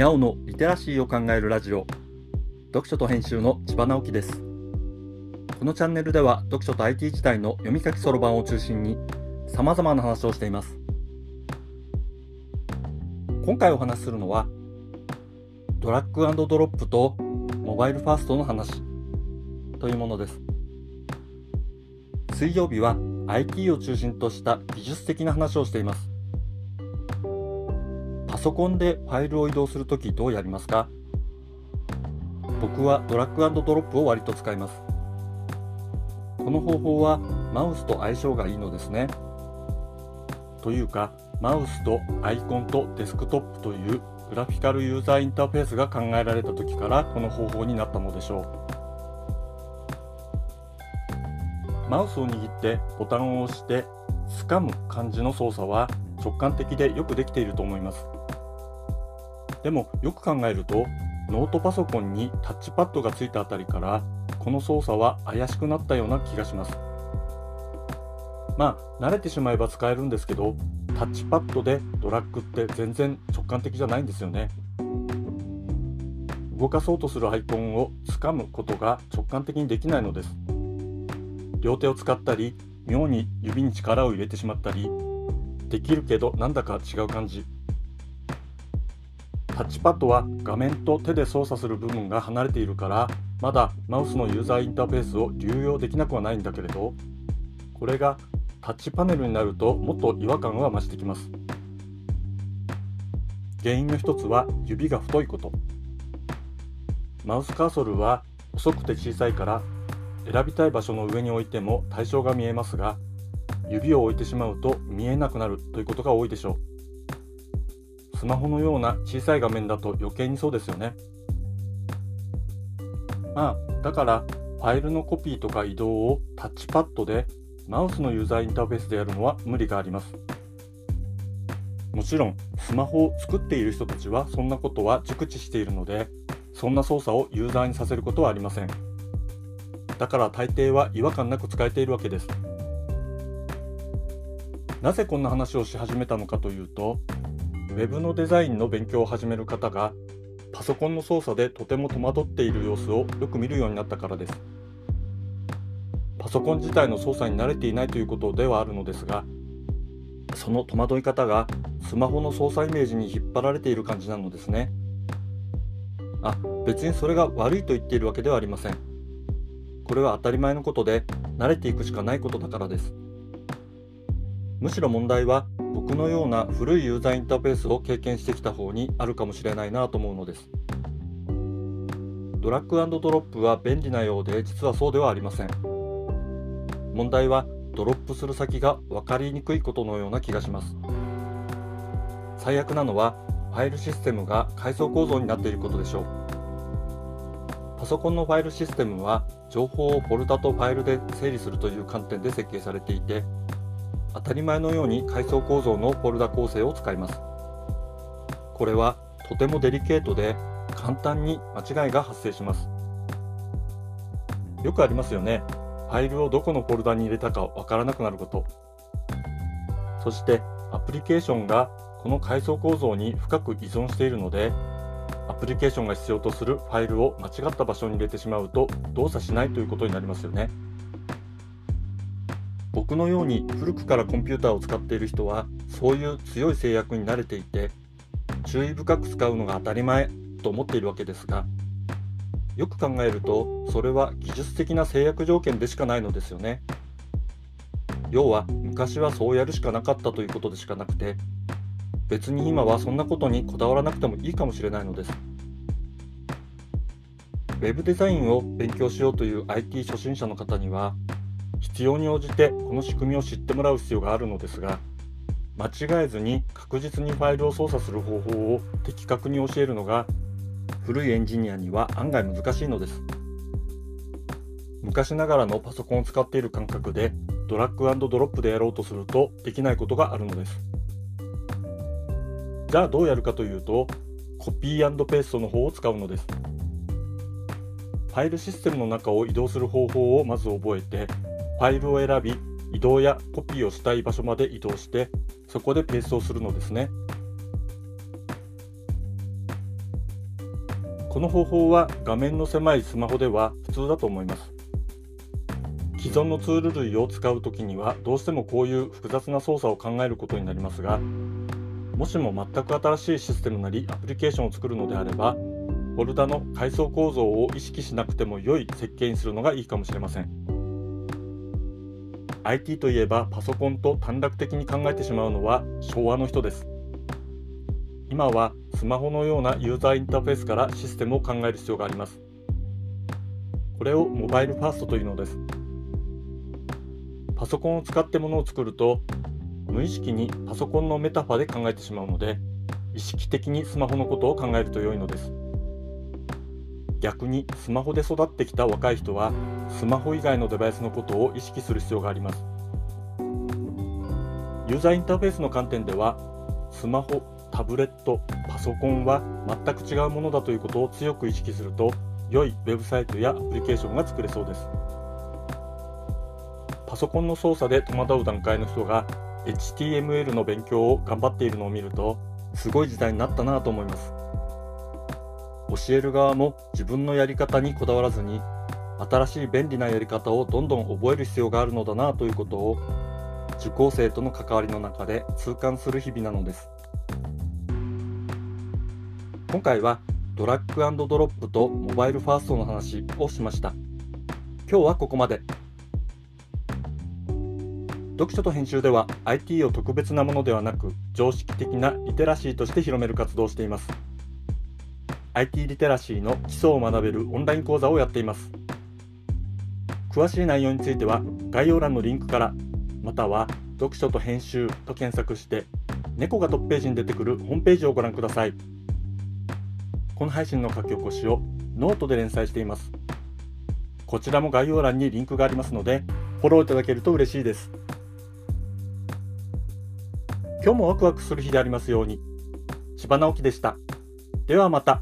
にゃおのリテラシーを考えるラジオ。読書と編集の千葉直樹です。このチャンネルでは読書と IT 時代の読み書きそろばんを中心に様々な話をしています。今回お話しするのはドラッグドロップとモバイルファーストの話というものです。水曜日は IT を中心とした技術的な話をしています。ソコンでファイルを移動するときどうやりますか？僕はドラッグドロップを割と使います。この方法はマウスと相性がいいのですね。というかマウスとアイコンとデスクトップというグラフィカルユーザーインターフェースが考えられた時からこの方法になったのでしょう。マウスを握ってボタンを押して掴む感じの操作は直感的でよくできていると思います。でもよく考えるとノートパソコンにタッチパッドがついたあたりからこの操作は怪しくなったような気がします。まあ慣れてしまえば使えるんですけどタッチパッドでドラッグって全然直感的じゃないんですよね。動かそうとするアイコンを掴むことが直感的にできないのです。両手を使ったり妙に指に力を入れてしまったりできるけどなんだか違う感じ。タッチパッドは画面と手で操作する部分が離れているからまだマウスのユーザーインターフェースを流用できなくはないんだけれどこれがタッチパネルになるともっと違和感が増してきます。原因の一つは指が太いこと。マウスカーソルは細くて小さいから選びたい場所の上に置いても対象が見えますが指を置いてしまうと見えなくなるということが多いでしょう。スマホのような小さい画面だと余計にそうですよね。まあだからファイルのコピーとか移動をタッチパッドでマウスのユーザーインターフェースでやるのは無理があります。もちろんスマホを作っている人たちはそんなことは熟知しているのでそんな操作をユーザーにさせることはありません。だから大抵は違和感なく使えているわけです。なぜこんな話をし始めたのかというと Web のデザインの勉強を始める方がパソコンの操作でとても戸惑っている様子をよく見るようになったからです。パソコン自体の操作に慣れていないということではあるのですがその戸惑い方がスマホの操作イメージに引っ張られている感じなのですね。あ別にそれが悪いと言っているわけではありません。これは当たり前のことで慣れていくしかないことだからです。むしろ問題は僕のような古いユーザーインターフェースを経験してきた方にあるかもしれないなと思うのです。ドラッグドロップは便利なようで実はそうではありません。問題はドロップする先が分かりにくいことのような気がします。最悪なのはファイルシステムが階層構造になっていることでしょう。パソコンのファイルシステムは情報をフォルダとファイルで整理するという観点で設計されていて当たり前のように階層構造のフォルダ構成を使いますこれはとてもデリケートで簡単に間違いが発生しますよくありますよねファイルをどこのフォルダに入れたかわからなくなること。そしてアプリケーションがこの階層構造に深く依存しているので、アプリケーションが必要とするファイルを間違った場所に入れてしまうと動作しないということになりますよね。僕のように古くからコンピューターを使っている人はそういう強い制約に慣れていて注意深く使うのが当たり前と思っているわけですがよく考えるとそれは技術的な制約条件でしかないのですよね。要は昔はそうやるしかなかったということでしかなくて別に今はそんなことにこだわらなくてもいいかもしれないのです。Web デザインを勉強しようという IT 初心者の方には必要に応じてこの仕組みを知ってもらう必要があるのですが間違えずに確実にファイルを操作する方法を的確に教えるのが古いエンジニアには案外難しいのです。昔ながらのパソコンを使っている感覚でドラッグドロップでやろうとするとできないことがあるのです。じゃあどうやるかというとコピーペーストの方を使うのです。ファイルシステムの中を移動する方法をまず覚えてファイルを選び移動やコピーをしたい場所まで移動してそこでペーストをするのですね。この方法は画面の狭いスマホでは普通だと思います。既存のツール類を使う時にはどうしてもこういう複雑な操作を考えることになりますがもしも全く新しいシステムなりアプリケーションを作るのであればフォルダの階層構造を意識しなくても良い設計にするのがいいかもしれません。IT といえばパソコンと短絡的に考えてしまうのは昭和の人です。今はスマホのようなユーザーインターフェースからシステムを考える必要があります。これをモバイルファーストというのです。パソコンを使ってものを作ると無意識にパソコンのメタファで考えてしまうので意識的にスマホのことを考えると良いのです。逆にスマホで育ってきた若い人はスマホ以外のデバイスのことを意識する必要があります。ユーザーインターフェースの観点ではスマホ、タブレット、パソコンは全く違うものだということを強く意識すると良いウェブサイトやアプリケーションが作れそうです。パソコンの操作で戸惑う段階の人が HTML の勉強を頑張っているのを見るとすごい時代になったなと思います。教える側も自分のやり方にこだわらずに新しい便利なやり方をどんどん覚える必要があるのだなということを受講生との関わりの中で痛感する日々なのです。今回はドラッグドロップとモバイルファーストの話をしました。今日はここまで。読書と編集では IT を特別なものではなく常識的なリテラシーとして広める活動をしています。IT リテラシーの基礎を学べるオンライン講座をやっています詳しい内容については概要欄のリンクからまたは読書と編集と検索して猫がトップページに出てくるホームページをご覧くださいこの配信の書き起こしをノートで連載していますこちらも概要欄にリンクがありますのでフォローいただけると嬉しいです今日もワクワクする日でありますように。千葉直樹でした。ではまた。